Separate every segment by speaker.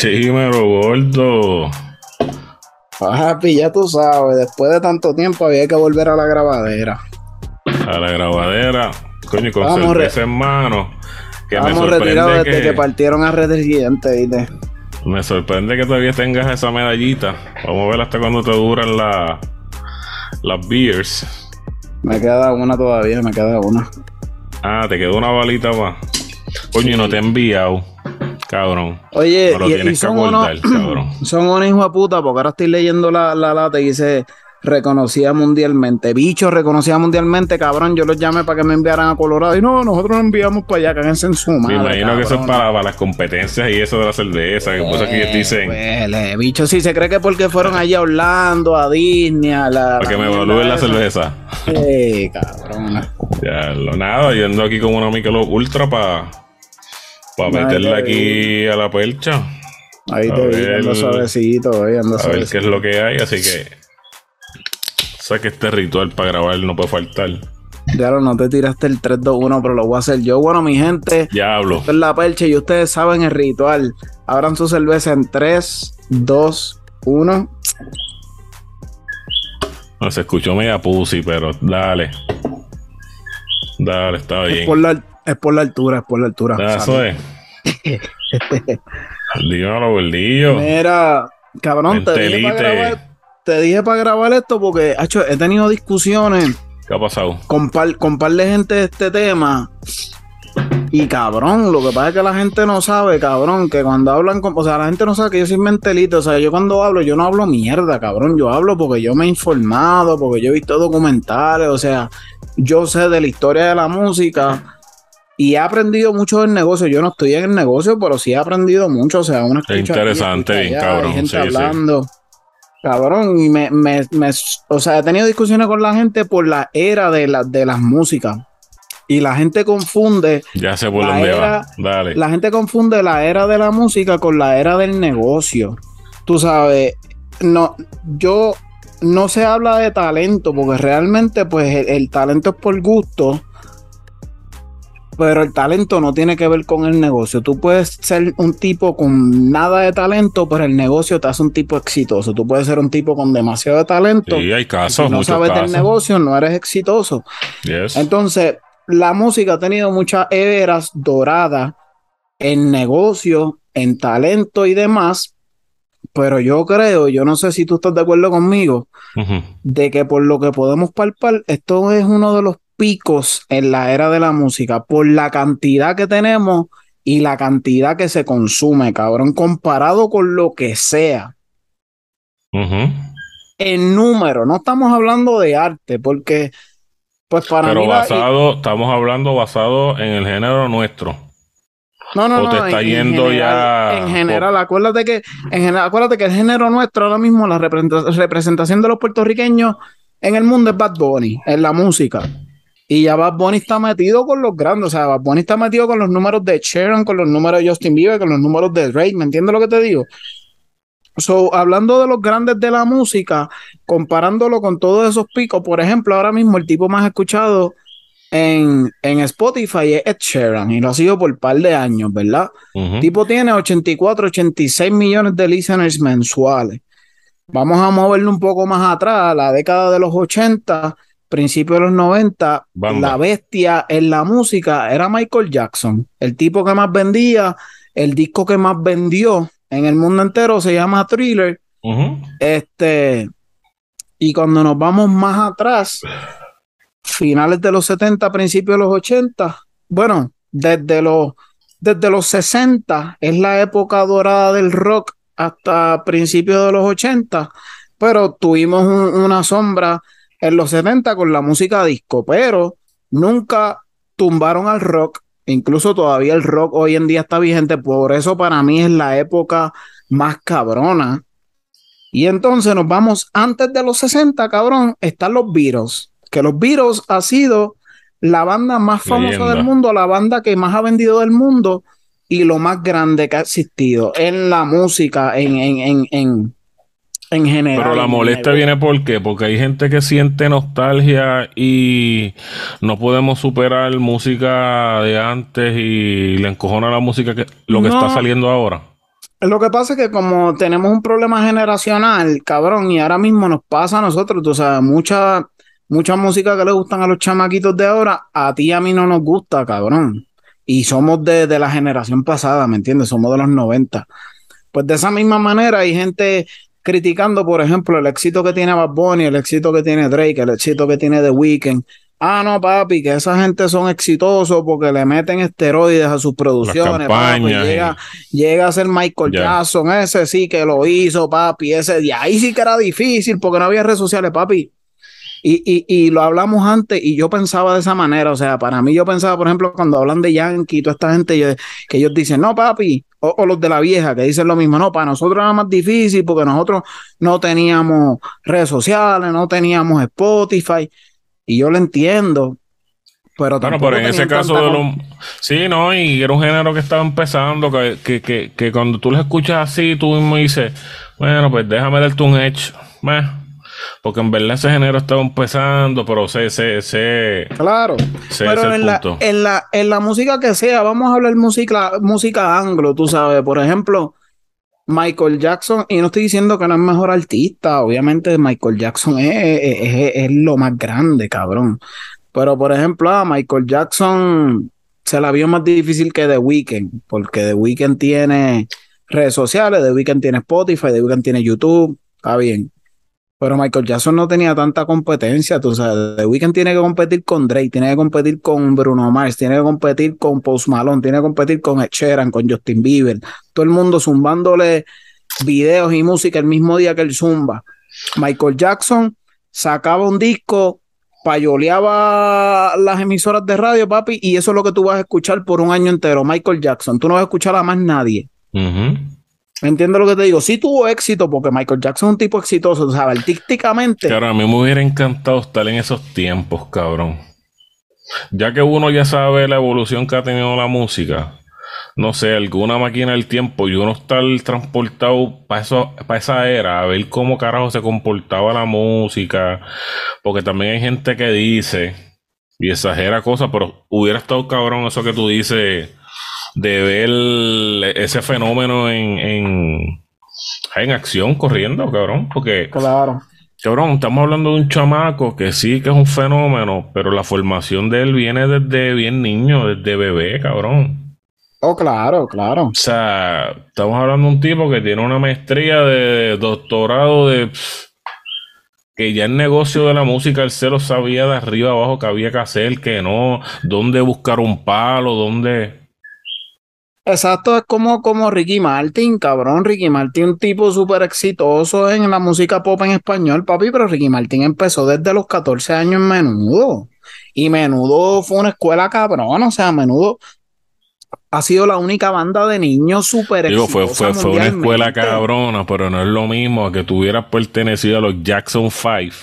Speaker 1: Dímelo, gordo.
Speaker 2: Papi, ya tú sabes, después de tanto tiempo había que volver a la grabadera.
Speaker 1: A la grabadera. Coño, con
Speaker 2: Vamos,
Speaker 1: cerveza en mano. Que me
Speaker 2: Estamos retirados desde que...
Speaker 1: que,
Speaker 2: partieron a Red Gigante, ¿viste?
Speaker 1: me sorprende que todavía tengas esa medallita. Vamos a ver hasta cuándo te duran la, las beers.
Speaker 2: Me queda una todavía, me queda una.
Speaker 1: Ah, te quedó una balita más. Coño, y no te he enviado. Cabrón.
Speaker 2: Oye,
Speaker 1: No lo
Speaker 2: y,
Speaker 1: tienes que
Speaker 2: son unos,
Speaker 1: acordar, cabrón.
Speaker 2: son unos hijos de puta, porque ahora estoy leyendo la, la lata y dice reconocida mundialmente. Bicho reconocida mundialmente, cabrón. Yo los llamé para que me enviaran a Colorado. Y no, nosotros nos enviamos para allá, cáguense en su madre.
Speaker 1: Me imagino que eso es para, para las competencias y eso de la cerveza. Que por eso que ellos dicen.
Speaker 2: Huele, bicho, sí, se cree que porque fueron allí a Orlando, a Disney, a la.
Speaker 1: Para que me evalúen la cerveza.
Speaker 2: Eh, cabrón.
Speaker 1: Ya, lo nada, yo ando aquí con una Michelob Ultra para
Speaker 2: Ay,
Speaker 1: meterla aquí a la percha.
Speaker 2: Ahí
Speaker 1: A
Speaker 2: te vi,
Speaker 1: ver.
Speaker 2: ando suavecito, hoy ando
Speaker 1: A ver
Speaker 2: suavecito.
Speaker 1: qué es lo que hay, así que. Sé que este ritual para grabar no puede faltar.
Speaker 2: Lo no te tiraste el 3-2-1, pero lo voy a hacer yo. Bueno, mi gente,
Speaker 1: Ya hablo.
Speaker 2: esto es la percha y ustedes saben el ritual. Abran su cerveza en 3, 2, 1.
Speaker 1: No, se escuchó media pussy, pero dale. Dale, está
Speaker 2: Es
Speaker 1: bien.
Speaker 2: por, la, es por la altura, es por la altura.
Speaker 1: Ya, eso es. Dímelo, gordillo.
Speaker 2: Mira, cabrón, te dije, para grabar, te dije para grabar esto porque hacho, he tenido discusiones
Speaker 1: ¿Qué ha pasado?
Speaker 2: con par, con par de gente de este tema. Y cabrón, lo que pasa es que la gente no sabe, cabrón, que cuando hablan con. O sea, la gente no sabe que yo soy mentelito. O sea, yo cuando hablo, yo no hablo mierda, cabrón. Yo hablo porque yo me he informado, porque yo he visto documentales. O sea, yo sé de la historia de la música y he aprendido mucho del negocio. Yo no estoy en el negocio, pero sí he aprendido mucho. O sea, uno escucha
Speaker 1: interesante, bien
Speaker 2: allá,
Speaker 1: cabrón,
Speaker 2: Hay gente
Speaker 1: sí, sí.
Speaker 2: hablando. Cabrón, y me, me, me- o sea, he tenido discusiones con la gente por la era de, la, de las músicas. Y la gente confunde,
Speaker 1: Ya sé por
Speaker 2: La
Speaker 1: dónde
Speaker 2: era-
Speaker 1: va. Dale.
Speaker 2: la gente confunde la era de la música con la era del negocio. Tú sabes, no, yo no se habla de talento, porque realmente, pues, el, el talento es por gusto. Pero el talento no tiene que ver con el negocio. Tú puedes ser un tipo con nada de talento, pero el negocio te hace un tipo exitoso. Tú puedes ser un tipo con demasiado de talento.
Speaker 1: Sí, hay
Speaker 2: y
Speaker 1: casos,
Speaker 2: si no sabes del
Speaker 1: casos.
Speaker 2: negocio, no eres exitoso.
Speaker 1: Yes.
Speaker 2: Entonces, la música ha tenido muchas eras doradas en negocio, en talento y demás, pero yo creo, yo no sé si tú estás de acuerdo conmigo, de que por lo que podemos palpar, esto es uno de los picos en la era de la música, por la cantidad que tenemos y la cantidad que se consume, cabrón, comparado con lo que sea.
Speaker 1: Ujú.
Speaker 2: En número, no estamos hablando de arte, porque, pues para
Speaker 1: Pero
Speaker 2: mí...
Speaker 1: basado, estamos hablando basado en el género nuestro.
Speaker 2: No, no,
Speaker 1: ¿O
Speaker 2: no.
Speaker 1: te está
Speaker 2: en-
Speaker 1: yendo
Speaker 2: en general,
Speaker 1: ya
Speaker 2: En general, acuérdate que, en general, acuérdate que el género nuestro ahora mismo, la representa- representación de los puertorriqueños en el mundo es Bad Bunny, en la música. Y ya Bad Bunny está metido con los grandes, o sea, Bad Bunny está metido con los números de Sharon, con los números de Justin Bieber, con los números de Drake, ¿me entiendes lo que te digo? So, hablando de los grandes de la música, comparándolo con todos esos picos, por ejemplo, ahora mismo el tipo más escuchado en, en Spotify es Ed Sheeran y lo ha sido por un par de años, ¿verdad?
Speaker 1: Ujú.
Speaker 2: El tipo tiene 84, 86 millones de listeners mensuales. Vamos a moverlo un poco más atrás, a la década de los 80, principio de los 90,
Speaker 1: Banda.
Speaker 2: la bestia en la música era Michael Jackson, el tipo que más vendía, el disco que más vendió en el mundo entero se llama Thriller. Este, y cuando nos vamos más atrás, finales de los 70, principios de los 80, bueno, desde los, desde los 60 es la época dorada del rock hasta principios de los 80, pero tuvimos un- una sombra en los 70 con la música disco, pero nunca tumbaron al rock. Incluso todavía el rock hoy en día está vigente, por eso para mí es la época más cabrona. Y entonces nos vamos antes de los 60, cabrón, están los Beatles, que los Beatles ha sido la banda más famosa
Speaker 1: Leyenda.
Speaker 2: del mundo, la banda que más ha vendido del mundo y lo más grande que ha existido en la música, en, en, en, en, en general.
Speaker 1: Pero la molestia viene por qué? Porque hay gente que siente nostalgia y no podemos superar música de antes y le encojona la música que lo que
Speaker 2: No.
Speaker 1: está saliendo ahora.
Speaker 2: Lo que pasa es que como tenemos un problema generacional, cabrón, y ahora mismo nos pasa a nosotros, tú sabes, mucha, mucha música que le gustan a los chamaquitos de ahora, a ti y a mí no nos gusta, cabrón. Y somos de, de la generación pasada, ¿me entiendes? Somos de los 90. Pues de esa misma manera hay gente criticando, por ejemplo, el éxito que tiene Bad Bunny, el éxito que tiene Drake, el éxito que tiene The Weeknd. Ah, no, papi, que esa gente son exitosos porque le meten esteroides a sus producciones. Papi, llega, llega, a ser Michael Jackson, ese sí que lo hizo, papi. Ese de ahí sí que era difícil porque no había redes sociales, papi. Y, y, y, lo hablamos antes y yo pensaba de esa manera, o sea, para mí yo pensaba, por ejemplo, cuando hablan de Yankee y toda esta gente, que ellos dicen, no, papi, o, los de la vieja que dicen lo mismo, no, para nosotros era más difícil porque nosotros no teníamos redes sociales, no teníamos Spotify, y yo lo entiendo, pero
Speaker 1: Bueno, pero en ese caso de los... Sí, no, y era un género que estaba empezando, que, que, que, que cuando tú lo escuchas así, tú mismo dices, bueno, pues déjame darte un edge, porque en verdad ese género estaba empezando, pero sé, sé, sé.
Speaker 2: Claro. pero en la, en, la, en la música que sea, vamos a hablar música, música anglo, tú sabes. Por ejemplo, Michael Jackson, y no estoy diciendo que no es mejor artista, obviamente Michael Jackson es, es, es, lo más grande, cabrón. Pero por ejemplo, a Michael Jackson se la vio más difícil que The Weeknd, porque The Weeknd tiene redes sociales, The Weeknd tiene Spotify, The Weeknd tiene YouTube, está bien. Pero Michael Jackson no tenía tanta competencia, tú sabes. The Weeknd tiene que competir con Drake, tiene que competir con Bruno Mars, tiene que competir con Post Malone, tiene que competir con Ed con Justin Bieber. Todo el mundo zumbándole videos y música el mismo día que el zumba. Michael Jackson sacaba un disco, payoleaba las emisoras de radio, papi, y eso es lo que tú vas a escuchar por un año entero. Michael Jackson, tú no vas a escuchar a más nadie. Entiendo lo que te digo. Sí tuvo éxito porque Michael Jackson es un tipo exitoso, ¿sabes? Artísticamente.
Speaker 1: Claro, a mí me hubiera encantado estar en esos tiempos, cabrón. Ya que uno ya sabe la evolución que ha tenido la música, no sé, alguna máquina del tiempo y uno estar transportado para para esa era, a ver cómo carajo se comportaba la música, porque también hay gente que dice y exagera cosas, pero hubiera estado cabrón eso que tú dices de ver ese fenómeno en, en, en acción corriendo, cabrón. Porque,
Speaker 2: claro.
Speaker 1: cabrón, estamos hablando de un chamaco que sí que es un fenómeno, pero la formación de él viene desde bien niño, desde bebé, cabrón.
Speaker 2: Oh, claro, claro.
Speaker 1: O sea, estamos hablando de un tipo que tiene una maestría de doctorado de que ya el negocio de la música él se lo sabía de arriba abajo que había que hacer, que no, dónde buscar un palo, dónde.
Speaker 2: Exacto, es como, como Ricky Martin, cabrón. Ricky Martin, un tipo súper exitoso en la música pop en español, papi, pero Ricky Martin empezó desde los 14 años en menudo. Y menudo fue una escuela cabrón, o sea, menudo ha sido la única banda de niños súper
Speaker 1: Digo, fue, fue, fue una escuela cabrona, pero no es lo mismo que tuvieras pertenecido a los Jackson Five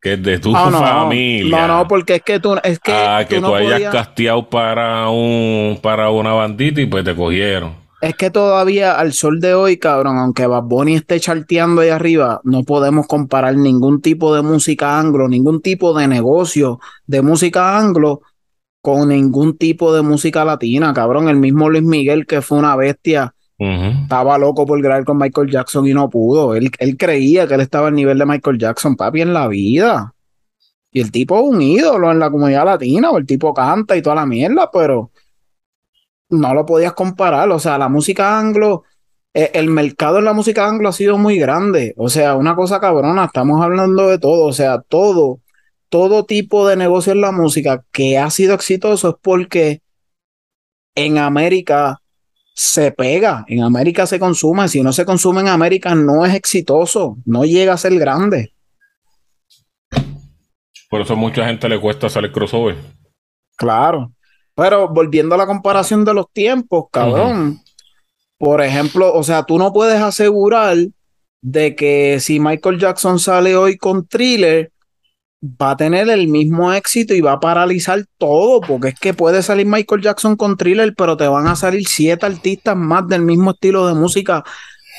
Speaker 1: que es de tu ah, familia.
Speaker 2: No, no, porque es que tú, es que,
Speaker 1: ah, que tú, hayas casteado para un, para una bandita y pues te cogieron.
Speaker 2: Es que todavía al sol de hoy, cabrón, aunque Bad Bunny esté charteando ahí arriba, no podemos comparar ningún tipo de música anglo, ningún tipo de negocio de música anglo con ningún tipo de música latina, cabrón. El mismo Luis Miguel, que fue una bestia, estaba loco por grabar con Michael Jackson y no pudo. Él, él creía que él estaba al nivel de Michael Jackson, papi, en la vida. Y el tipo es un ídolo en la comunidad latina, o el tipo canta y toda la mierda, pero no lo podías comparar. O sea, la música anglo, eh, el mercado en la música anglo ha sido muy grande. O sea, una cosa cabrona, estamos hablando de todo. O sea, todo, todo tipo de negocio en la música que ha sido exitoso es porque en América se pega, en América se consume, si no se consume en América no es exitoso, no llega a ser grande.
Speaker 1: Por eso a mucha gente le cuesta hacer crossover.
Speaker 2: Claro, pero volviendo a la comparación de los tiempos, cabrón, por ejemplo, o sea, tú no puedes asegurar de que si Michael Jackson sale hoy con thriller, va a tener el mismo éxito y va a paralizar todo, porque es que puede salir Michael Jackson con thriller, pero te van a salir siete artistas más del mismo estilo de música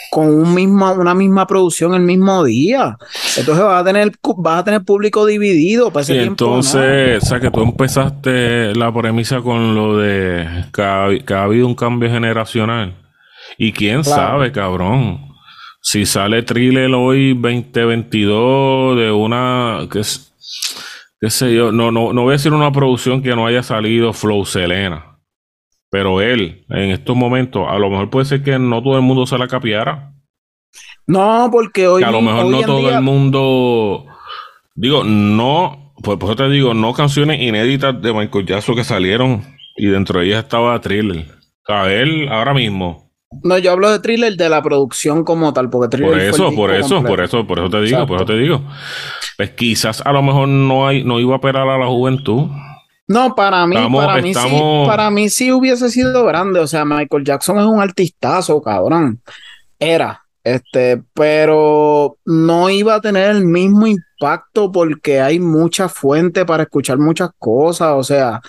Speaker 2: con un mismo, una misma producción el mismo día. Entonces vas a tener, vas a tener público dividido para ese
Speaker 1: Entonces, o sea que tú empezaste la premisa con lo de que ha, habido un cambio generacional Y quién sabe, cabrón. Si sale thriller hoy 2022 de una, qué, qué sé yo, no, no, no voy a decir una producción que no haya salido Flow Selena. Pero él, en estos momentos, a lo mejor puede ser que no todo el mundo se la capiara.
Speaker 2: No, porque hoy.
Speaker 1: Que a lo mejor no todo el mundo. Digo, no. Pues por eso te digo, no canciones inéditas de Michael Jackson que salieron y dentro de ellas estaba Thriller. Sea, él ahora mismo.
Speaker 2: No, yo hablo de Thriller de la producción como tal, porque Thriller.
Speaker 1: Por eso, por eso, por eso, por eso te digo, por eso te digo. Pues quizás a lo mejor no hay, no iba a operar a la juventud.
Speaker 2: No, para mí, para mí sí, para mí sí hubiese sido grande. O sea, Michael Jackson es un artistazo, cabrón. Era, este, pero no iba a tener el mismo impacto porque hay mucha fuente para escuchar muchas cosas. O sea,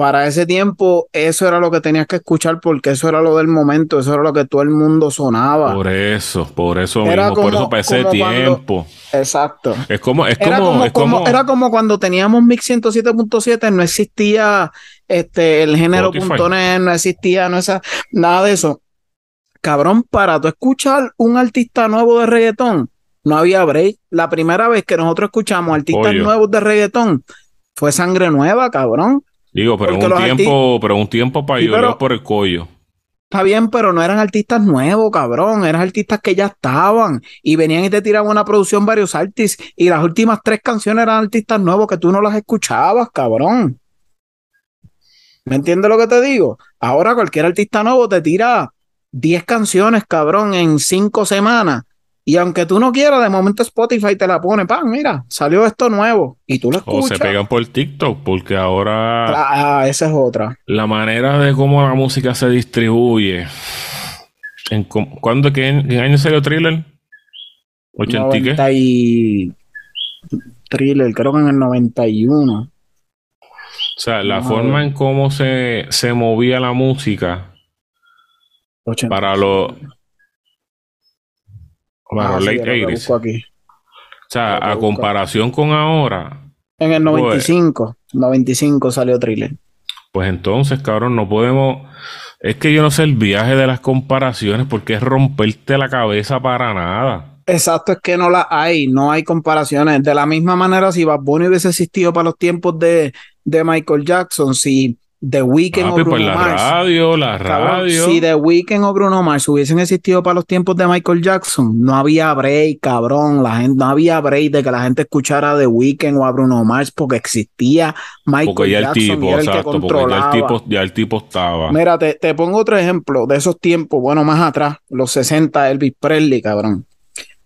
Speaker 2: para ese tiempo eso era lo que tenías que escuchar porque eso era lo del momento, eso era lo que todo el mundo sonaba.
Speaker 1: Por eso, por eso mismo, por eso para ese tiempo.
Speaker 2: exacto.
Speaker 1: Es como, es
Speaker 2: era
Speaker 1: como, es como,
Speaker 2: era como cuando teníamos Mix 107.7, no existía este el género .net, no existía no esa, nada de eso. Cabrón, para tú escuchar un artista nuevo de reggaetón, no había break. La primera vez que nosotros escuchamos artistas nuevos de reggaetón fue Sangre Nueva, cabrón.
Speaker 1: Digo, pero un tiempo, pero un tiempo para ir por el cuello.
Speaker 2: Está bien, pero no eran artistas nuevos, cabrón. Eran artistas que ya estaban y venían y te tiraban una producción varios artistas y las últimas tres canciones eran artistas nuevos que tú no las escuchabas, cabrón. ¿Me entiendes lo que te digo? Ahora cualquier artista nuevo te tira 10 canciones, cabrón, en cinco semanas y aunque tú no quieras, de momento Spotify te la pone, pan, mira, salió esto nuevo y tú lo escuchas.
Speaker 1: O se pegan por TikTok, porque ahora.
Speaker 2: Ah, esa es otra.
Speaker 1: La manera de cómo la música se distribuye. ¿En ¿Cuándo, qué, año salió Thriller?
Speaker 2: ¿80 y Thriller, creo que en el 91. O
Speaker 1: sea, la forma en cómo se, se movía la música para los bueno, ah, late 80 O sea, a comparación con ahora.
Speaker 2: En el 95, 95 salió Thriller.
Speaker 1: Pues entonces, cabrón, no podemos. Es que yo no sé el viaje de las comparaciones porque es romperte la cabeza para nada.
Speaker 2: Exacto, es que no la hay, no hay comparaciones. De la misma manera, si Bad Bunny hubiese existido para los tiempos de, de Michael Jackson, si The Weeknd o pues Bruno
Speaker 1: la radio, la radio.
Speaker 2: si The Weeknd o Bruno Mars hubiesen existido para los tiempos de Michael Jackson, no había break, cabrón. La gente, no había break de que la gente escuchara a The Weeknd o a Bruno Mars porque existía Michael Jackson. El tipo, el que controlaba.
Speaker 1: Ya el, tipo, ya el tipo estaba.
Speaker 2: Mira, te, te pongo otro ejemplo de esos tiempos, bueno, más atrás, los 60, Elvis Presley, cabrón.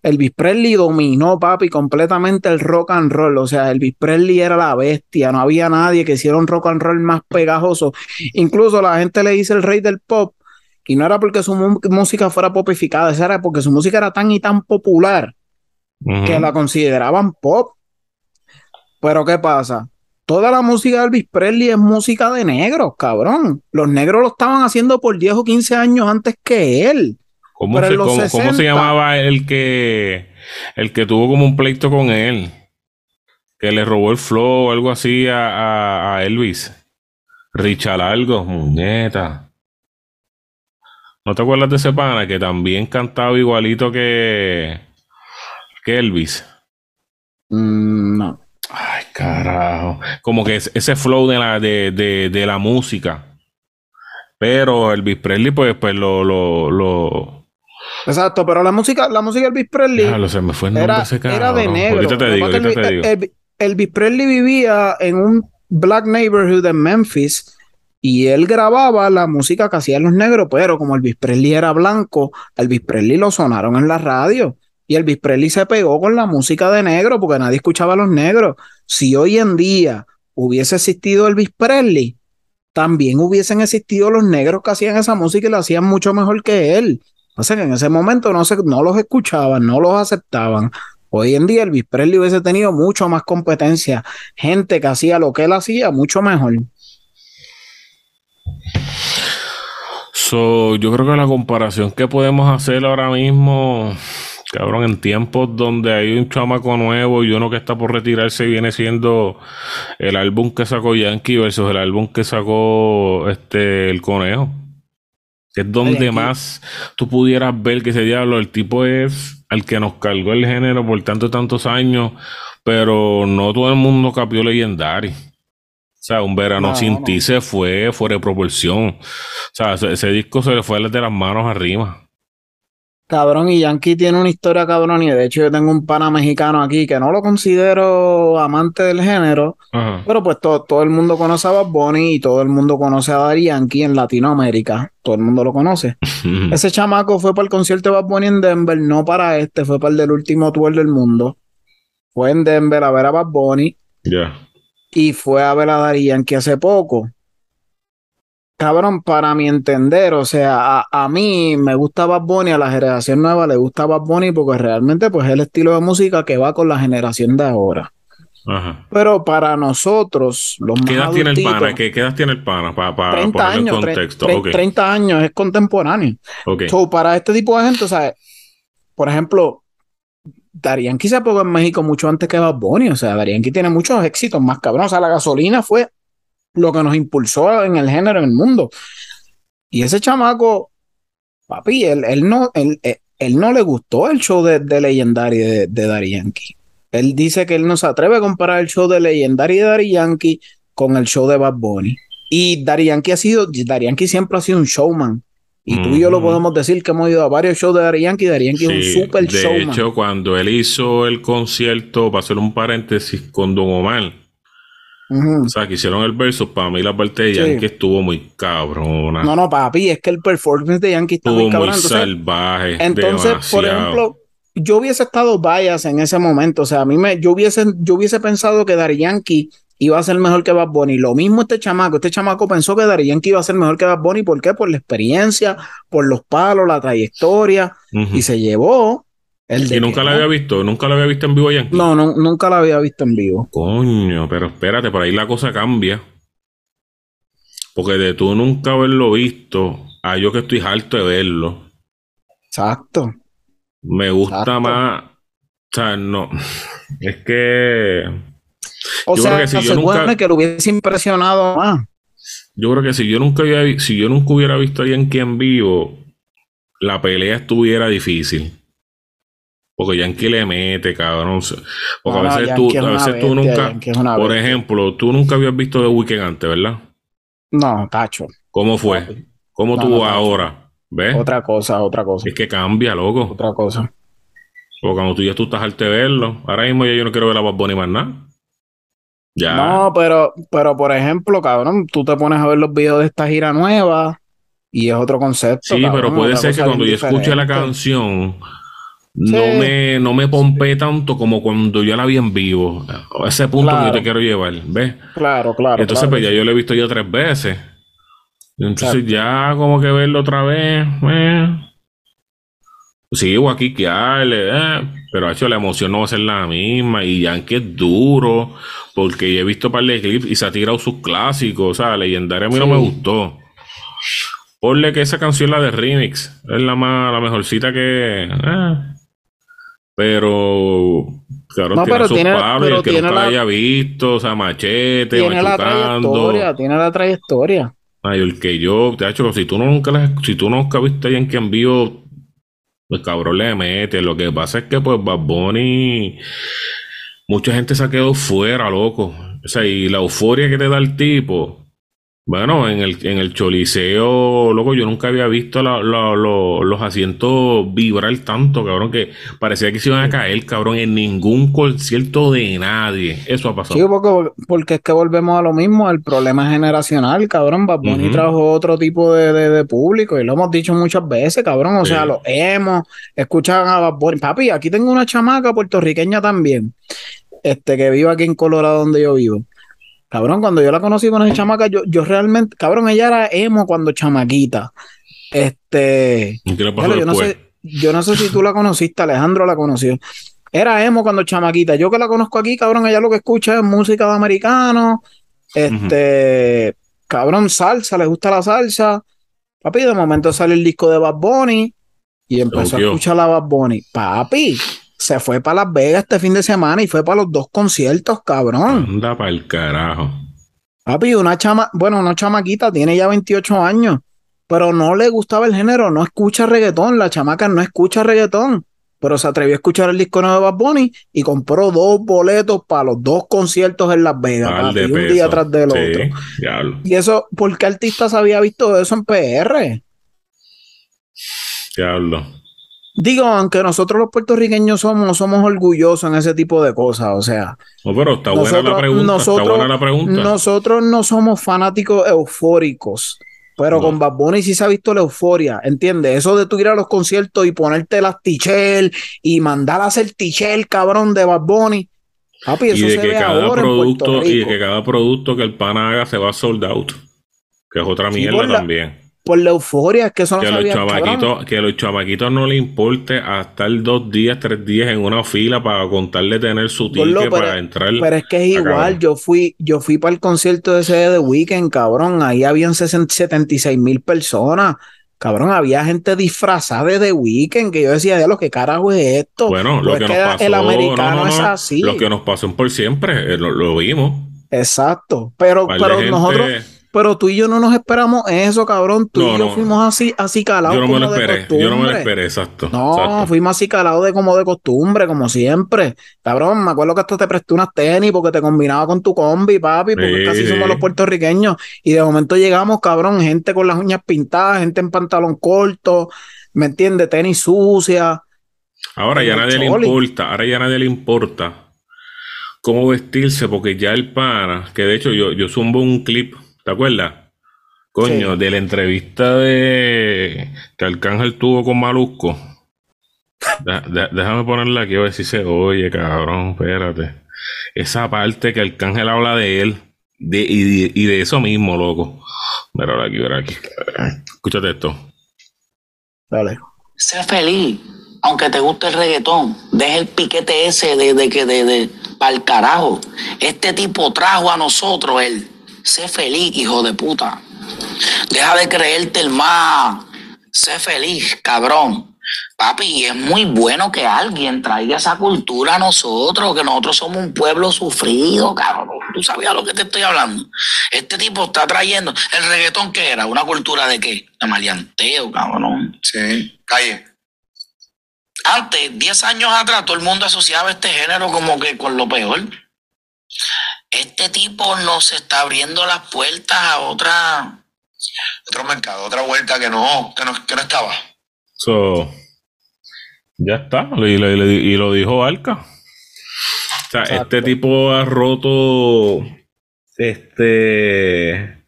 Speaker 2: Elvis Presley dominó, papi, completamente el rock and roll. O sea, Elvis Presley era la bestia. No había nadie que hiciera un rock and roll más pegajoso. Incluso la gente le dice el rey del pop. Y no era porque su música fuera popificada, era porque su música era tan y tan popular que la consideraban pop. Pero ¿qué pasa? Toda la música de Elvis Presley es música de negros, cabrón. Los negros lo estaban haciendo por 10 o 15 años antes que él.
Speaker 1: ¿Cómo se, llamaba el que el que tuvo como un pleito con él? Que le robó el flow o algo así a, a, Elvis. Richard algo, muñeta. ¿No te acuerdas de ese pana que también cantaba igualito que, que Elvis?
Speaker 2: Mm, no.
Speaker 1: Ay, carajo. Como que ese flow de la, de, de, de la música. Pero Elvis Presley, pues, pues lo, lo, lo,
Speaker 2: Exacto, pero la música, la música Elvis Presley era, de negro. Elvis Presley vivía en un black neighborhood en Memphis y él grababa la música que hacían los negros, pero como Elvis Presley era blanco, Elvis Presley lo sonaron en la radio. Y Elvis Presley se pegó con la música de negro porque nadie escuchaba a los negros. Si hoy en día hubiese existido Elvis Presley, también hubiesen existido los negros que hacían esa música y la hacían mucho mejor que él. Sea que en ese momento no, se, no los escuchaban, no los aceptaban. Hoy en día Elvis Presley hubiese tenido mucho más competencia, gente que hacía lo que él hacía mucho mejor.
Speaker 1: So, yo creo que la comparación que podemos hacer ahora mismo, cabrón, en tiempos donde hay un chamaco nuevo y uno que está por retirarse viene siendo el álbum que sacó Yankee versus el álbum que sacó este el conejo. Que es donde más tú pudieras ver que ese diablo, el tipo es al que nos cargó el género por tantos tantos años, pero no todo el mundo capió legendario. O sea, un verano sin ti se fue fuera de proporción. O sea, ese, disco se le fue de las manos arriba.
Speaker 2: Cabrón, y Yankee tiene una historia cabrón, y de hecho yo tengo un pana mexicano aquí que no lo considero amante del género, pero pues todo, todo el mundo conoce a Bad Bunny y todo el mundo conoce a Daddy Yankee en Latinoamérica, todo el mundo lo conoce. Ese chamaco fue para el concierto de Bad Bunny en Denver, no para este, fue para el del último tour del mundo. Fue en Denver a ver a Bad Bunny. Y fue a ver a Daddy Yankee hace poco. Cabrón, para mi entender, o sea, a, mí me gusta Bad Bunny, a la generación nueva le gusta Bad Bunny porque realmente pues es el estilo de música que va con la generación de ahora. Ajá. Pero para nosotros, los
Speaker 1: ¿Qué edad tiene el pana? ¿Qué, edad tiene el pana? Para, para
Speaker 2: 30 años, contexto. 30 años, es contemporáneo. Okay. So, para este tipo de gente, o sea, por ejemplo, Darían se apagó en México mucho antes que Bad Bunny. O sea, Darían tiene muchos éxitos más cabrón. O sea, la gasolina fue lo que nos impulsó en el género, en el mundo. Y ese chamaco, papi, él, él no, él, él, no le gustó el show de, de Legendary de, de Daddy Yankee. Él dice que él no se atreve a comparar el show de Legendary de Daddy Yankee con el show de Bad Bunny. Y Daddy Yankee ha sido, Daddy Yankee siempre ha sido un showman. Y tú y yo lo podemos decir que hemos ido a varios shows de Daddy Yankee. Daddy Yankee es un super showman.
Speaker 1: De hecho, cuando él hizo el concierto, para hacer un paréntesis con Don Omar, o sea, que hicieron el verso, para mí la parte de Yankee estuvo muy cabrona.
Speaker 2: No, no, papi, es que el performance de Yankee
Speaker 1: estuvo muy cabrón. Entonces, salvaje.
Speaker 2: Entonces, por ejemplo, yo hubiese estado bias en ese momento. O sea, a mí me, yo hubiese, yo hubiese pensado que Dari Yankee iba a ser mejor que Bad Bunny. Lo mismo este chamaco. Este chamaco pensó que Dari Yankee iba a ser mejor que Bad Bunny. ¿Por qué? Por la experiencia, por los palos, la trayectoria. Y se llevó
Speaker 1: y nunca la había visto, nunca la había visto en vivo Yankee.
Speaker 2: No, no, nunca la había visto en vivo.
Speaker 1: Coño, pero espérate, por ahí la cosa cambia. Porque de tú nunca haberlo visto a yo que estoy harto de verlo.
Speaker 2: Exacto.
Speaker 1: Me gusta más. O sea, no. Es que.
Speaker 2: O sea, que si yo nunca, que lo hubiese impresionado más.
Speaker 1: Yo creo que si yo nunca había, si yo nunca hubiera visto a Yankee en vivo, la pelea estuviera difícil. Porque Yankee le mete, cabrón. Porque a veces, tú, a veces tú nunca. Por ejemplo, tú nunca habías visto The Weeknd antes, ¿verdad?
Speaker 2: No, tacho.
Speaker 1: ¿Cómo fue? ¿Cómo tú ahora? ¿Ves?
Speaker 2: Otra cosa, otra cosa.
Speaker 1: Es que cambia, loco.
Speaker 2: Otra cosa.
Speaker 1: Porque cuando tú ya tú estás al te verlo. Ahora mismo yo no quiero ver a Bad Bunny más nada.
Speaker 2: Ya. No, pero, pero por ejemplo, cabrón, tú te pones a ver los videos de esta gira nueva y es otro concepto.
Speaker 1: Sí, pero puede ser que cuando yo escuche la canción no, me, no me pompé tanto como cuando yo la vi en vivo. A ese punto que yo te quiero llevar, ¿ves?
Speaker 2: Claro, claro.
Speaker 1: Entonces, pues ya yo lo he visto ya tres veces. Entonces, ya como que verlo otra vez, eh. Sigo aquí que eh. pero hecho la emoción no va a ser la misma. Y Yankee es duro, porque yo he visto par de clips y se ha tirado sus clásicos. O sea, legendaria a mí no me gustó. Ponle que esa canción, la de remix, es la más, la mejorcita que. Eh. Pero, claro,
Speaker 2: no,
Speaker 1: tiene
Speaker 2: pero tiene,
Speaker 1: el que nunca la, haya visto, o sea, machete,
Speaker 2: tiene la trayectoria, tiene la trayectoria.
Speaker 1: Ay, el que yo, te ha hecho, si tú nunca si tú nunca viste alguien que envío, pues cabrón le mete. Lo que pasa es que, pues, Bad Bunny, mucha gente se ha quedado fuera, loco. O sea, y la euforia que te da el tipo, bueno, en el, en el Choliseo, loco, yo nunca había visto los asientos vibrar tanto, cabrón, que parecía que se iban a caer, cabrón, en ningún concierto de nadie. Eso ha pasado.
Speaker 2: Sí, porque, porque es que volvemos a lo mismo, el problema generacional, cabrón. Bad Bunny trajo otro tipo de, público y lo hemos dicho muchas veces, cabrón. O sea, lo hemos, escuchan a Bad Bunny. Papi, aquí tengo una chamaca puertorriqueña también, este, que vive aquí en Colorado, donde yo vivo. Cabrón, cuando yo la conocí con esa chamaca, yo, yo realmente, cabrón, ella era emo cuando chamaquita. Este. yo, no sé, yo no sé si tú la conociste, Alejandro la conoció. Era emo cuando chamaquita. Yo que la conozco aquí, cabrón, ella lo que escucha es música de americano. Este. Cabrón, salsa, le gusta la salsa. Papi, de momento sale el disco de Bad Bunny y empezó a escuchar la Bad Bunny. Papi, se fue para Las Vegas este fin de semana y fue para los dos conciertos, cabrón.
Speaker 1: Anda para el carajo.
Speaker 2: Papi, una chama, bueno, una chamaquita, tiene ya 28 años. pero no le gustaba el género, no escucha reggaetón, la chamaca no escucha reggaetón, pero se atrevió a escuchar el disco nuevo de Bad Bunny y compró dos boletos para los dos conciertos en Las Vegas, un día tras del otro. Y eso, ¿por qué artistas había visto eso en PR?
Speaker 1: Diablo.
Speaker 2: Digo, aunque nosotros los puertorriqueños somos, somos orgullosos en ese tipo de cosas, o sea.
Speaker 1: No, pero está buena la pregunta.
Speaker 2: Nosotros,
Speaker 1: está buena la pregunta.
Speaker 2: Nosotros no somos fanáticos eufóricos. Pero con Bad Bunny sí se ha visto la euforia, ¿entiendes? Eso de tú ir a los conciertos y ponerte las tichel y mandar a hacer tichel, cabrón, de Bad Bunny. Papi, eso y de se que ve cada
Speaker 1: producto, Y de que cada producto que el pan haga se va sold out. Que es otra mierda también
Speaker 2: por la euforia, que eso no
Speaker 1: que los chamaquitos, Que los chamaquitos no le importe hasta el dos días, tres días en una fila para contarle tener su ticket para entrar.
Speaker 2: Pero es que es igual, yo fui, yo fui para el concierto de ese de Weekend, cabrón, ahí habían 76 mil personas. Cabrón, había gente disfrazada de The Weeknd que yo decía, de lo que carajo es esto.
Speaker 1: Bueno, lo que, nos pasó,
Speaker 2: el americano es así.
Speaker 1: Lo que nos pasó por siempre, eh, lo, vimos.
Speaker 2: Exacto, pero, pero nosotros pero tú y yo no nos esperamos eso, cabrón. Tú y yo fuimos así, así calados.
Speaker 1: Yo no me lo esperé. Yo no me lo esperé, exacto.
Speaker 2: No, fuimos así calados de como de costumbre, como siempre. Cabrón, me acuerdo que esto te presté unas tenis porque te combinaba con tu combi, papi, porque casi somos los puertorriqueños. Y de momento llegamos, cabrón, gente con las uñas pintadas, gente en pantalón corto, ¿me entiendes? Tenis sucia.
Speaker 1: Ahora ya nadie le importa, ahora ya nadie le importa cómo vestirse, porque ya el pana, que de hecho yo, yo zumbo un clip ¿Te acuerdas? Coño, de la entrevista de que Arcángel tuvo con Malusco. déjame ponerla aquí a ver si se oye, cabrón. Espérate. Esa parte que Arcángel habla de él de, y, de, eso mismo, loco. Mira aquí, mira aquí. Escúchate esto.
Speaker 2: Dale.
Speaker 3: Sé feliz, aunque te guste el reggaetón. Deja el piquete ese de, de que de, de, para el carajo. Este tipo trajo a nosotros el Sé feliz, hijo de puta. Deja de creerte el más. Sé feliz, cabrón. Papi, es muy bueno que alguien traiga esa cultura a nosotros, que nosotros somos un pueblo sufrido, cabrón. Tú sabías lo que te estoy hablando. Este tipo está trayendo. ¿El reggaetón qué era? ¿Una cultura de qué? De maleanteo, cabrón.
Speaker 4: Sí, calle.
Speaker 3: Antes, 10 años atrás, todo el mundo asociaba este género como que con lo peor este tipo nos está abriendo las puertas a otra
Speaker 4: otro mercado, otra vuelta que no, que no, que no estaba.
Speaker 1: So, ya está, y, y, lo dijo Alca. O sea, este tipo ha roto este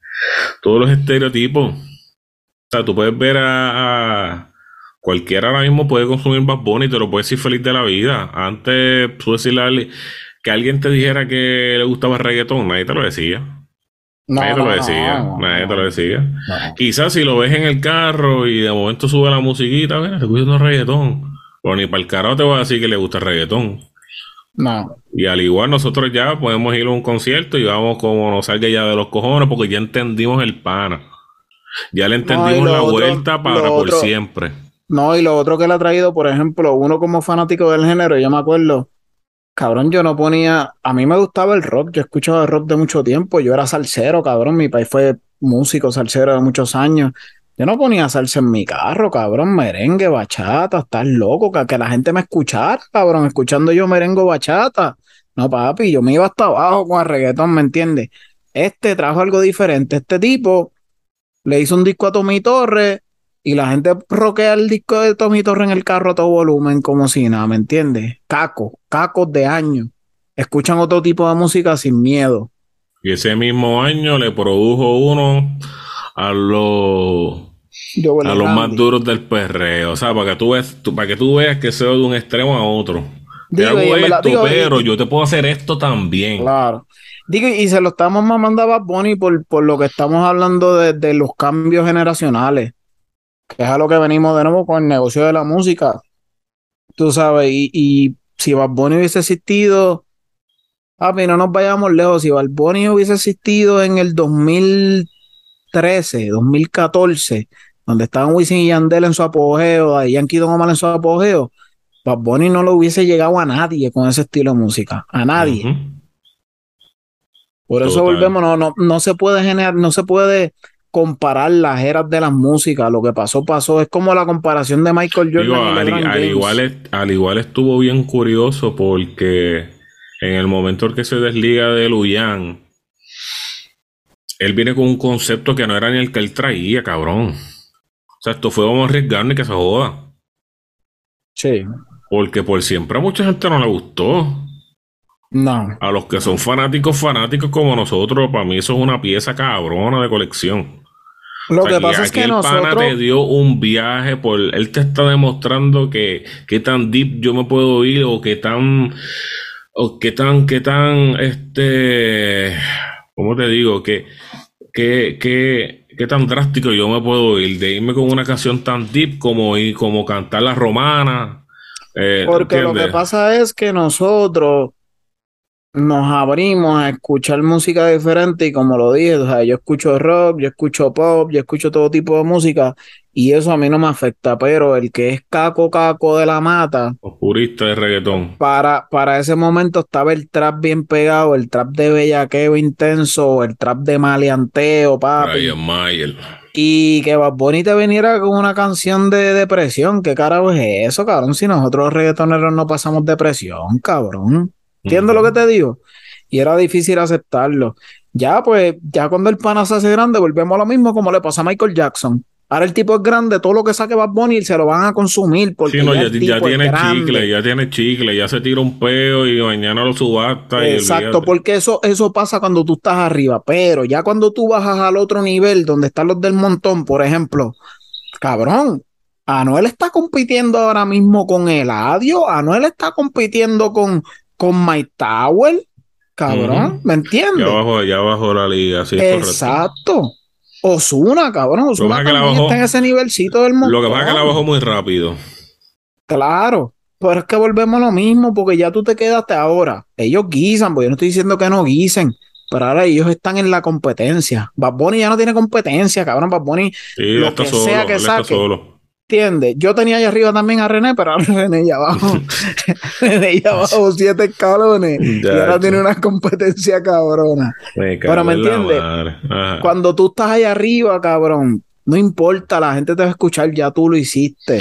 Speaker 1: todos los estereotipos. O sea, tú puedes ver a, cualquiera ahora mismo puede consumir Bad Bunny y te lo puedes decir feliz de la vida. Antes, tú decirle que alguien te dijera que le gustaba el reggaetón, nadie te lo decía. nadie te lo decía, nadie te lo decía. Quizás si lo ves en el carro y de momento sube la musiquita, mira, te escuchando reggaetón. O ni para el carajo te voy a decir que le gusta el reggaetón.
Speaker 2: No.
Speaker 1: Y al igual nosotros ya podemos ir a un concierto y vamos como nos salga ya de los cojones porque ya entendimos el pana. Ya le entendimos la vuelta para por siempre.
Speaker 2: No, y lo otro que le ha traído, por ejemplo, uno como fanático del género, yo me acuerdo, Cabrón, yo no ponía. A mí me gustaba el rock. Yo escuchaba el rock de mucho tiempo. Yo era salsero, cabrón. Mi país fue músico salsero de muchos años. Yo no ponía salsa en mi carro, cabrón. Merengue, bachata. Estás loco. Que, la gente me escuchara, cabrón. Escuchando yo merengue, bachata. No, papi. Yo me iba hasta abajo con el reggaetón, ¿me entiendes? Este trajo algo diferente. Este tipo le hizo un disco a Tommy Torres y la gente roquea el disco de Tommy Torre en el carro a todo volumen como si nada, ¿me entiendes? Caco, cacos de año. Escuchan otro tipo de música sin miedo.
Speaker 1: Y ese mismo año le produjo uno a los a los más duros del perreo. O sea, para que tú, veas, para que tú veas que soy de un extremo a otro. Digo, hago esto, pero yo te puedo hacer esto también.
Speaker 2: Claro. Digo, y se lo estamos mamando a Bad Bunny por, por lo que estamos hablando de, de los cambios generacionales que es a lo que venimos de nuevo con el negocio de la música. Tú sabes, y, si Bad Bunny hubiese existido, papi, no nos vayamos lejos, si Bad Bunny hubiese existido en el 2013, 2014, donde estaban Wisin y Yandel en su apogeo, y Yankee Don Omar en su apogeo, Bad Bunny no lo hubiese llegado a nadie con ese estilo de música, a nadie. Por eso volvemos, no, no, no se puede generar, no se puede comparar las eras de las músicas. Lo que pasó, pasó. Es como la comparación de Michael Jordan
Speaker 1: Digo,
Speaker 2: y
Speaker 1: al, al igual, al igual estuvo bien curioso porque en el momento en que se desliga de Luyan, él viene con un concepto que no era ni el que él traía, cabrón. O sea, esto fue vamos a arriesgarnos y que se joda.
Speaker 2: Sí.
Speaker 1: Porque por siempre a mucha gente no le gustó.
Speaker 2: No.
Speaker 1: A los que son fanáticos, fanáticos como nosotros, para mí eso es una pieza cabrona de colección.
Speaker 2: Lo
Speaker 1: O sea,
Speaker 2: que pasa es que
Speaker 1: el pana
Speaker 2: nosotros.
Speaker 1: te dio un viaje por él te está demostrando que qué tan deep yo me puedo ir o qué tan o qué tan qué tan este ¿cómo te digo? que qué qué qué tan drástico yo me puedo ir de irme con una canción tan deep como y como cantar la romana eh,
Speaker 2: Porque lo que pasa es que nosotros nos abrimos a escuchar música diferente y como lo dije, o sea, yo escucho rock, yo escucho pop, yo escucho todo tipo de música y eso a mí no me afecta, pero el que es caco caco de la mata,
Speaker 1: Los puristas de reggaetón
Speaker 2: para, para ese momento estaba el trap bien pegado, el trap de bellaqueo intenso, el trap de maleanteo, papi.
Speaker 1: Mayer
Speaker 2: Y que Bad Bunny te viniera con una canción de depresión. ¿Qué carajo es eso, cabrón? Si nosotros los reggaetoneros no pasamos depresión, cabrón. ¿Entiendes lo que te digo? Y era difícil aceptarlo. Ya, pues, ya cuando el pana se hace grande, volvemos a lo mismo como le pasa a Michael Jackson. Ahora el tipo es grande, todo lo que saque Bad Bunny se lo van a consumir porque
Speaker 1: Sí, no,
Speaker 2: ya
Speaker 1: ya, ya tiene chicle, ya tiene chicle, ya se tira un peo y mañana lo subasta.
Speaker 2: Exacto, porque eso, eso pasa cuando tú estás arriba, pero ya cuando tú bajas al otro nivel, donde están los del montón, por ejemplo, cabrón, Anuel está compitiendo ahora mismo con Eladio, Anuel está compitiendo con, con Mike Tower, cabrón. ¿me entiendes?
Speaker 1: Ya bajó, ya bajó la liga, sí.
Speaker 2: Exacto. Osuna, cabrón, Osuna también
Speaker 1: bajó-
Speaker 2: está en ese nivelcito del montón.
Speaker 1: Lo que pasa es que la bajó muy rápido.
Speaker 2: Claro, pero es que volvemos a lo mismo, porque ya tú te quedaste ahora. Ellos guisan, porque yo no estoy diciendo que no guisen, pero ahora ellos están en la competencia. Bad Bunny ya no tiene competencia, cabrón. Bad Bunny,
Speaker 1: Sí,
Speaker 2: Lo que
Speaker 1: solo,
Speaker 2: sea que saque.
Speaker 1: solo.
Speaker 2: ¿Entiendes? Yo tenía allá arriba también a René, pero ahora René ya abajo. René ya abajo siete escalones. y ahora tiene una competencia cabrona.
Speaker 1: Me
Speaker 2: Pero me
Speaker 1: cago en la
Speaker 2: entiende.
Speaker 1: madre. Ajá.
Speaker 2: Cuando tú estás allá arriba, cabrón, no importa, la gente te va a escuchar, ya tú lo hiciste.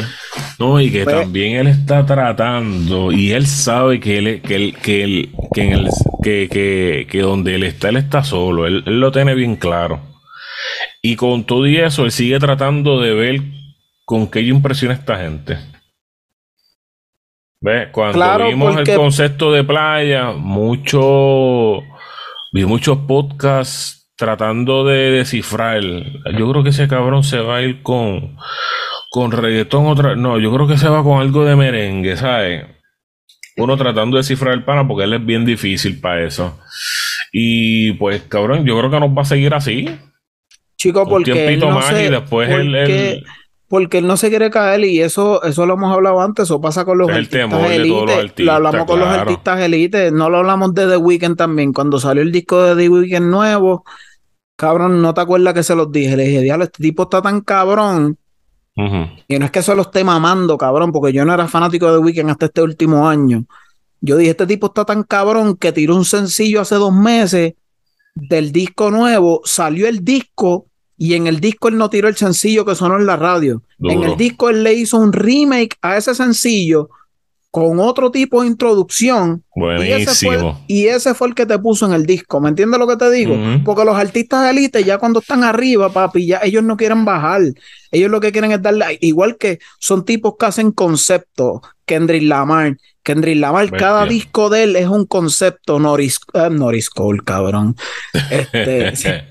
Speaker 1: No, y que
Speaker 2: Pues-
Speaker 1: también él está tratando, y él sabe que él, que él, que él, que en el, que, que, que donde él está, él está solo, él, él lo tiene bien claro. Y con todo y eso, él sigue tratando de ver con qué impresiona a esta gente. ¿Ves? Cuando
Speaker 2: Claro,
Speaker 1: vimos
Speaker 2: porque-
Speaker 1: el concepto de playa, mucho, vi muchos podcasts tratando de descifrar. Yo creo que ese cabrón se va a ir con, con reggaetón otra. No, yo creo que se va con algo de merengue, ¿sabes? Uno tratando de descifrar el pana porque él es bien difícil para eso. Y pues, cabrón, yo creo que nos va a seguir así.
Speaker 2: Chico,
Speaker 1: Un
Speaker 2: porque él
Speaker 1: tiempito
Speaker 2: no
Speaker 1: más
Speaker 2: se-
Speaker 1: y después él-
Speaker 2: porque-
Speaker 1: él-
Speaker 2: porque él no se quiere caer y eso, eso lo hemos hablado antes, eso pasa con los
Speaker 1: el
Speaker 2: artistas
Speaker 1: los
Speaker 2: elite,
Speaker 1: artistas,
Speaker 2: lo hablamos con los artistas elite, no lo hablamos de The Weeknd también, cuando salió el disco de The Weeknd nuevo, cabrón, no te acuerdas que se los dije, le dije, diablo, este tipo está tan cabrón,
Speaker 1: Ujú.
Speaker 2: y no es que se lo esté mamando, cabrón, porque yo no era fanático de The Weeknd hasta este último año, yo dije, este tipo está tan cabrón que tiró un sencillo hace dos meses del disco nuevo, salió el disco y en el disco él no tiró el sencillo que sonó en la radio. En el disco él le hizo un remake a ese sencillo con otro tipo de introducción. Y ese, fue,
Speaker 1: Buenísimo.
Speaker 2: y ese fue el que te puso en el disco. ¿Me entiendes lo que te digo? Porque los artistas de élite ya cuando están arriba, papi, ya ellos no quieren bajar. Ellos lo que quieren es darle, igual que son tipos que hacen conceptos. Kendrick Lamar. Kendrick Lamar,
Speaker 1: Bestia.
Speaker 2: cada disco de él es un concepto. Norris, eh, Norris Cole, cabrón. Este,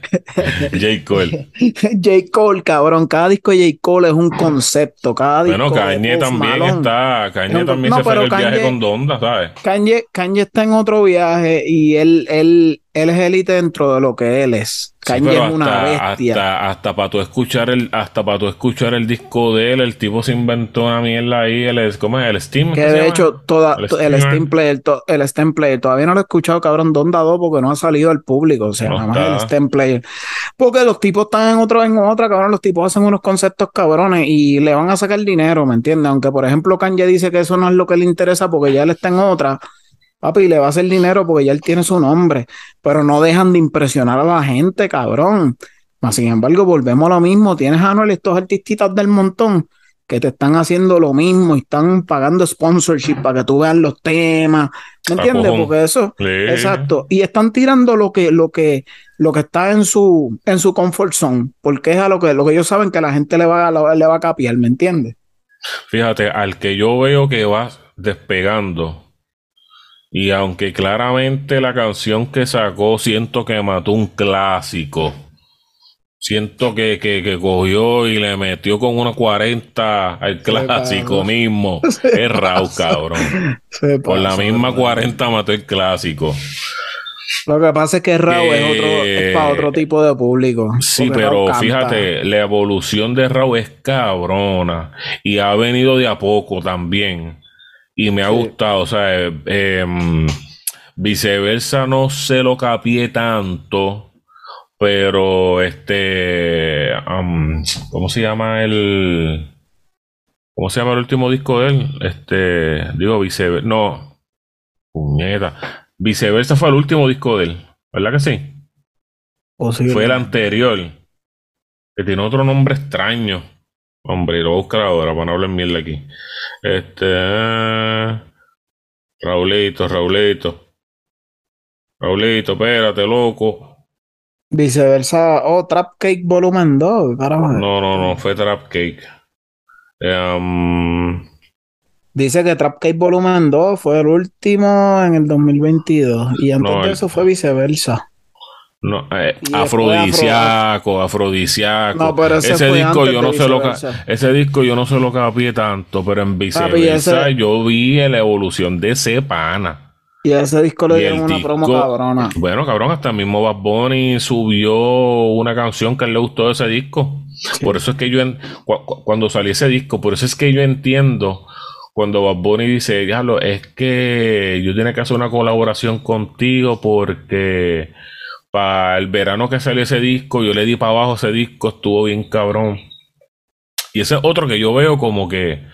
Speaker 1: J. Cole.
Speaker 2: J. Cole, cabrón. Cada disco de J. Cole es un concepto. Cada disco
Speaker 1: Bueno,
Speaker 2: de
Speaker 1: Kanye también está. Kanye
Speaker 2: No,
Speaker 1: también
Speaker 2: no,
Speaker 1: se fue el viaje con Donda, ¿sabes?
Speaker 2: Kanye, Kanye está en otro viaje y él, él, él es élite dentro de lo que él es. Kanye es una
Speaker 1: hasta,
Speaker 2: bestia.
Speaker 1: hasta, hasta para tú escuchar el, hasta para tú escuchar el disco de él, el tipo se inventó una mierda ahí, el, ¿cómo es? El Steam.
Speaker 2: que
Speaker 1: ¿qué se
Speaker 2: de hecho, toda,
Speaker 1: El
Speaker 2: to- el,
Speaker 1: Steamer.
Speaker 2: Steam Player, to- el Steam Player, todavía no lo he escuchado, cabrón, Donda 2 porque no ha salido al público. O sea,
Speaker 1: No
Speaker 2: nada más
Speaker 1: está.
Speaker 2: el Steam Player. Porque los tipos están en otro, en otra, cabrón. Los tipos hacen unos conceptos cabrones y le van a sacar dinero, ¿me entiendes? Aunque, por ejemplo, Kanye dice que eso no es lo que le interesa porque ya él está en otra. Papi, le va a hacer dinero porque ya él tiene su nombre. Pero no dejan de impresionar a la gente, cabrón. Mas, sin embargo, volvemos a lo mismo. Tienes a Anuel, estos artistitas del montón que te están haciendo lo mismo y están pagando sponsorship para que tú veas los temas. ¿Me entiendes? Porque eso,
Speaker 1: Sí.
Speaker 2: exacto. Y están tirando lo que, lo que, lo que está en su, en su comfort zone, porque es a lo que, lo que ellos saben que la gente le va, a- le va a capiar, ¿me entiendes?
Speaker 1: Fíjate, al que yo veo que va despegando, y aunque claramente la canción que sacó siento que mató un clásico, siento que, que, que cogió y le metió con una 40 al clásico mismo,
Speaker 2: Se
Speaker 1: es Raúl, cabrón.
Speaker 2: Se
Speaker 1: Por la misma
Speaker 2: ¿verdad?
Speaker 1: 40 mató el clásico.
Speaker 2: Lo que pasa es que Raúl es, otro, es para otro tipo de público.
Speaker 1: Sí, pero fíjate, la evolución de Raúl es cabrona y ha venido de a poco también. Y me ha
Speaker 2: Sí.
Speaker 1: gustado, o sea, eh, em, viceversa no se lo capié tanto, pero este, ¿cómo se llama el, cómo se llama el último disco de él? Este, digo viceversa, no, puñeta, viceversa fue el último disco de él, ¿verdad que sí?
Speaker 2: Posible.
Speaker 1: Fue el anterior. Que tiene otro nombre extraño. Hombre, lo voy a buscar ahora para no hablar mierda aquí. Este. eh, Raulito, Raulito. Raulito, espérate, loco.
Speaker 2: Viceversa. Oh, Trap Cake Volumen 2. Carajo.
Speaker 1: No, no, no, fue Trap Cake. Um,
Speaker 2: Dice que Trap Cake Volumen 2 fue el último en el 2022. Y antes
Speaker 1: No,
Speaker 2: de eso fue viceversa.
Speaker 1: No, eh, afrodisiaco, afrodisiaco.
Speaker 2: No, pero ese
Speaker 1: ese disco yo no se lo
Speaker 2: Viceversa.
Speaker 1: ese disco yo no se lo capié tanto, pero en
Speaker 2: Papi,
Speaker 1: viceversa
Speaker 2: ese-
Speaker 1: yo vi la evolución de ese pana.
Speaker 2: Y a ese disco le dieron una promo
Speaker 1: disco-
Speaker 2: cabrona.
Speaker 1: Bueno, cabrón, hasta el mismo Bad Bunny subió una canción que le gustó de ese disco. Por eso es que yo, en- cu- cu- cuando salió ese disco, por eso es que yo entiendo cuando Bad Bunny dice, diablo, es que yo tenía que hacer una colaboración contigo porque para el verano que salió ese disco, yo le di para abajo ese disco, estuvo bien cabrón. Y ese es otro que yo veo como que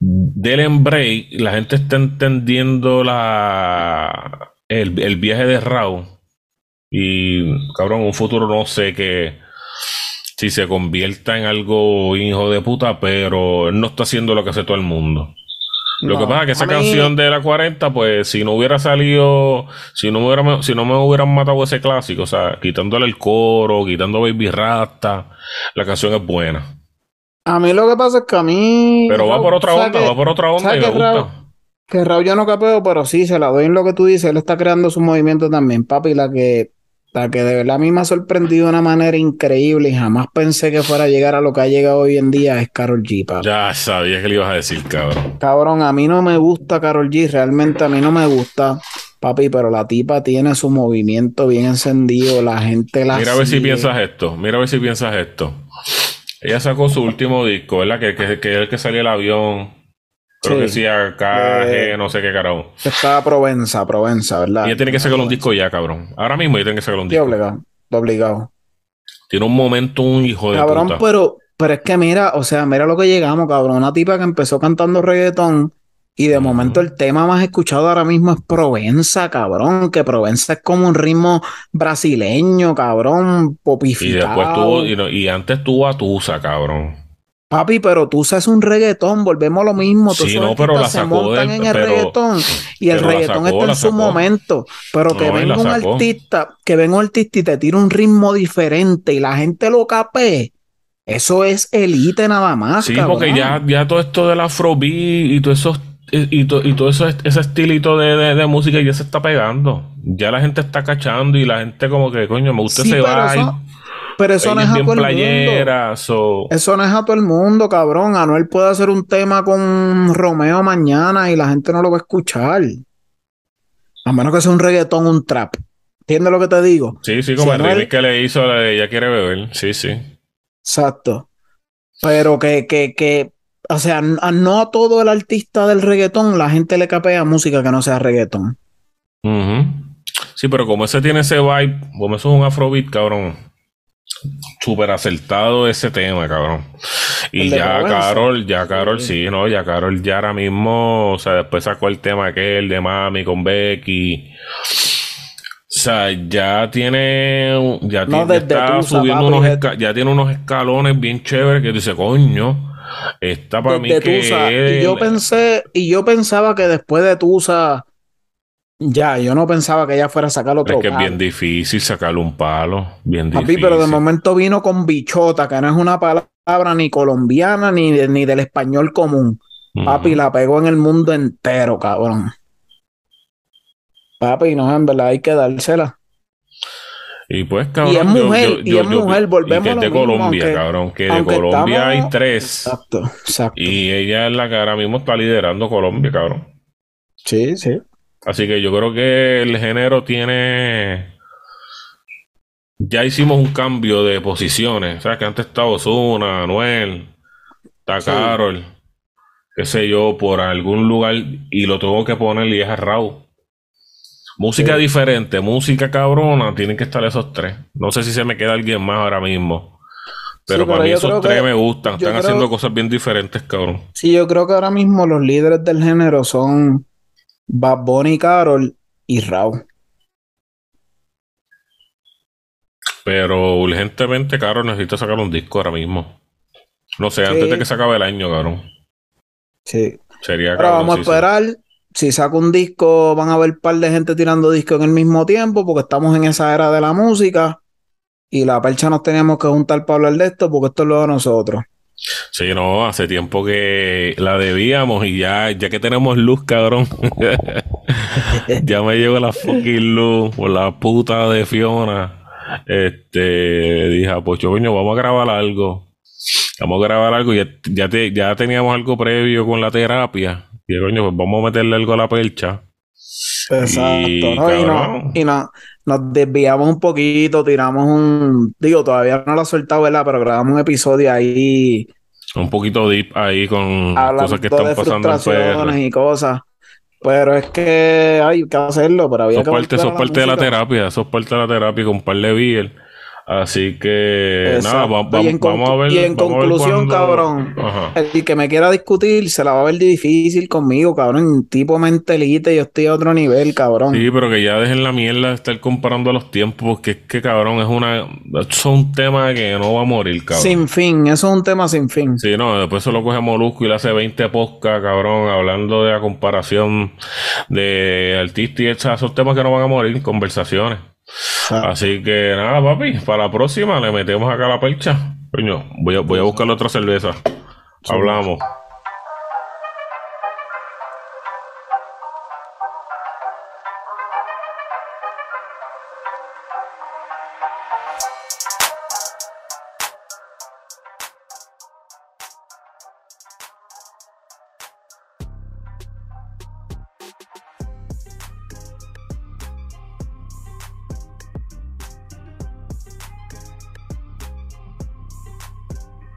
Speaker 1: del Embray, la gente está entendiendo la el, el viaje de Raúl. Y cabrón, un futuro no sé que si se convierta en algo hijo de puta, pero él no está haciendo lo que hace todo el mundo. Lo
Speaker 2: No,
Speaker 1: que pasa es que esa
Speaker 2: mí-
Speaker 1: canción de la 40, pues si no hubiera salido, si no, me hubiera, si no me hubieran matado ese clásico, o sea, quitándole el coro, quitando Baby Rasta, la canción es buena.
Speaker 2: A mí lo que pasa es que a mí.
Speaker 1: Pero va por otra
Speaker 2: ¿sabes
Speaker 1: onda, va por otra onda
Speaker 2: ¿sabes
Speaker 1: y me
Speaker 2: Raúl?
Speaker 1: gusta.
Speaker 2: Que Raúl yo no capeo, pero sí, se la doy en lo que tú dices. Él está creando su movimiento también, papi. La que, la que de verdad a mí me ha sorprendido de una manera increíble y jamás pensé que fuera a llegar a lo que ha llegado hoy en día es Carol G, papi.
Speaker 1: Ya sabía que le ibas a decir, cabrón.
Speaker 2: Cabrón, a mí no me gusta Carol G, realmente a mí no me gusta, papi, pero la tipa tiene su movimiento bien encendido, la gente la
Speaker 1: Mira a ver si piensas esto. Mira a ver si piensas esto. Ella sacó su último disco, ¿verdad? Que, que, que es el que salió el avión. Creo
Speaker 2: Sí.
Speaker 1: que sí, acá,
Speaker 2: Eh,
Speaker 1: no sé qué carajo.
Speaker 2: Está Provenza, Provenza, ¿verdad?
Speaker 1: Ella tiene que sacar un disco ya, cabrón. Ahora mismo ella tiene que sacar un disco.
Speaker 2: obligado, obligado.
Speaker 1: Tiene un momento, un hijo de
Speaker 2: Cabrón,
Speaker 1: puta.
Speaker 2: pero, pero es que mira, o sea, mira lo que llegamos, cabrón. Una tipa que empezó cantando reggaetón y de momento el tema más escuchado ahora mismo es Provenza, cabrón. Que Provenza es como un ritmo brasileño, cabrón,
Speaker 1: Y
Speaker 2: popificado.
Speaker 1: después tuvo, y, no- y antes tuvo a Tusa, cabrón.
Speaker 2: Papi, pero tú haces un reggaetón, volvemos a lo mismo.
Speaker 1: Sí,
Speaker 2: esos
Speaker 1: no, pero la
Speaker 2: artistas se
Speaker 1: sacó
Speaker 2: montan
Speaker 1: del-
Speaker 2: en el
Speaker 1: pero-
Speaker 2: reggaetón y el reggaetón
Speaker 1: sacó,
Speaker 2: está en su
Speaker 1: sacó.
Speaker 2: momento. Pero que
Speaker 1: No,
Speaker 2: venga un
Speaker 1: sacó.
Speaker 2: artista, que venga un artista y te tire un ritmo diferente y la gente lo capee. Eso es elite nada más,
Speaker 1: Sí,
Speaker 2: cabrón.
Speaker 1: porque ya, ya todo esto del afrobeat y todo eso y, y to- y todo eso ese estilito de, de- de música ya se está pegando. Ya la gente está cachando y la gente como que, coño, me gusta
Speaker 2: Sí,
Speaker 1: ese
Speaker 2: eso, pero eso no es a todo el mundo.
Speaker 1: so-
Speaker 2: Eso no es a todo el mundo, cabrón. Anuel puede hacer un tema con Romeo mañana y la gente no lo va a escuchar. A menos que sea un reggaetón, un trap. ¿Entiendes lo que te digo?
Speaker 1: Sí, sí, como
Speaker 2: Si
Speaker 1: el
Speaker 2: Anuel-
Speaker 1: que le hizo la de Ella quiere beber. Sí, sí.
Speaker 2: Exacto. Pero que, que, que, o sea, no a todo el artista del reggaetón la gente le capea música que no sea reggaetón.
Speaker 1: Sí, pero como ese tiene ese vibe, como eso es un afrobeat, cabrón. Súper acertado ese tema, cabrón. Y ya. Carol, ya Carol,
Speaker 2: Sí.
Speaker 1: no, ya Carol ya ahora mismo, o sea, después sacó el tema aquel de Mami con Becky. sea, ya tiene, ya,
Speaker 2: No,
Speaker 1: tiene- está
Speaker 2: Tusa,
Speaker 1: subiendo unos, esca- ya tiene unos escalones bien chéveres que dice, coño, esta para mí que
Speaker 2: Tusa. Y yo pensé, y yo pensaba que después de Tusa, ya, yo no pensaba que ella fuera a sacar otro
Speaker 1: es que es
Speaker 2: palo.
Speaker 1: bien difícil sacarle un palo, bien
Speaker 2: Papi,
Speaker 1: difícil.
Speaker 2: pero de momento vino con bichota, que no es una palabra ni colombiana ni, de- ni del español común. Papi, la pegó en el mundo entero, cabrón. Papi, no, en verdad hay que dársela.
Speaker 1: Y pues, cabrón,
Speaker 2: Y es mujer,
Speaker 1: yo-
Speaker 2: y
Speaker 1: yo-
Speaker 2: es
Speaker 1: yo-
Speaker 2: mujer,
Speaker 1: y
Speaker 2: volvemos
Speaker 1: que es de
Speaker 2: mismo,
Speaker 1: Colombia,
Speaker 2: aunque-
Speaker 1: cabrón, que de Colombia
Speaker 2: estamos-
Speaker 1: hay tres.
Speaker 2: Exacto, exacto.
Speaker 1: Y ella es la que ahora mismo está liderando Colombia, cabrón.
Speaker 2: Sí, sí.
Speaker 1: Así que yo creo que el género tiene. Ya hicimos un cambio de posiciones. ¿Sabes? Que antes estaba Ozuna, Anuel, está
Speaker 2: Sí.
Speaker 1: Carol, qué sé yo, por algún lugar y lo tengo que poner y es a Raúl. Música
Speaker 2: Sí.
Speaker 1: diferente, música cabrona, tienen que estar esos tres. No sé si se me queda alguien más ahora mismo. Pero
Speaker 2: Sí,
Speaker 1: para mí esos tres me gustan. Están
Speaker 2: creo-
Speaker 1: haciendo cosas bien diferentes, cabrón.
Speaker 2: Sí, yo creo que ahora mismo los líderes del género son Bad Bunny, Carol y Raúl.
Speaker 1: Pero urgentemente, Carol, necesita sacar un disco ahora mismo. No sé, antes de que se acabe el año, cabrón.
Speaker 2: Sí.
Speaker 1: Sería
Speaker 2: Ahora vamos a esperar. Si saca un disco, van a haber un par de gente tirando discos en el mismo tiempo, porque estamos en esa era de la música. Y la percha nos teníamos que juntar para hablar de esto, porque esto es lo de nosotros.
Speaker 1: Sí, no, hace tiempo que la debíamos y ya, ya que tenemos luz, cabrón. ya me llegó la fucking luz por la puta de Fiona. Este, dije, ah, pues coño, vamos a grabar algo. Vamos a grabar algo. Ya, ya, te- ya teníamos algo previo con la terapia. Y coño, pues vamos a meterle algo a la percha.
Speaker 2: Exacto,
Speaker 1: Y,
Speaker 2: ¿no? Y, no-
Speaker 1: cabrón.
Speaker 2: y no- nos desviamos un poquito, tiramos un, digo, todavía no lo he soltado, ¿verdad? Pero grabamos un episodio ahí
Speaker 1: Un poquito deep ahí con cosas que están
Speaker 2: de
Speaker 1: pasando en
Speaker 2: frustraciones y cosas. Pero es que hay que hacerlo, pero había
Speaker 1: Eso es
Speaker 2: que
Speaker 1: parte, es parte de la terapia, eso es parte de la terapia con un par de beer. Así que nada,
Speaker 2: Exacto.
Speaker 1: va- va-
Speaker 2: y en,
Speaker 1: vamos a ver.
Speaker 2: y en conclusión, cabrón,
Speaker 1: Ajá.
Speaker 2: el que me quiera discutir se la va a ver difícil conmigo, cabrón. Tipo mentalite, yo estoy a otro nivel, cabrón.
Speaker 1: Sí, pero que ya dejen la mierda de estar comparando los tiempos, porque es que cabrón es una. Eso es un tema que no va a morir, cabrón.
Speaker 2: sin fin, eso es un tema sin fin.
Speaker 1: Sí, no, después se lo coge Molusco y le hace 20 podcasts, cabrón, hablando de la comparación de artistas y esos temas que no van a morir, conversaciones.
Speaker 2: Exacto.
Speaker 1: Así que nada, papi, para la próxima le metemos acá la percha. Coño, voy a, voy a buscar otra cerveza. Hablamos.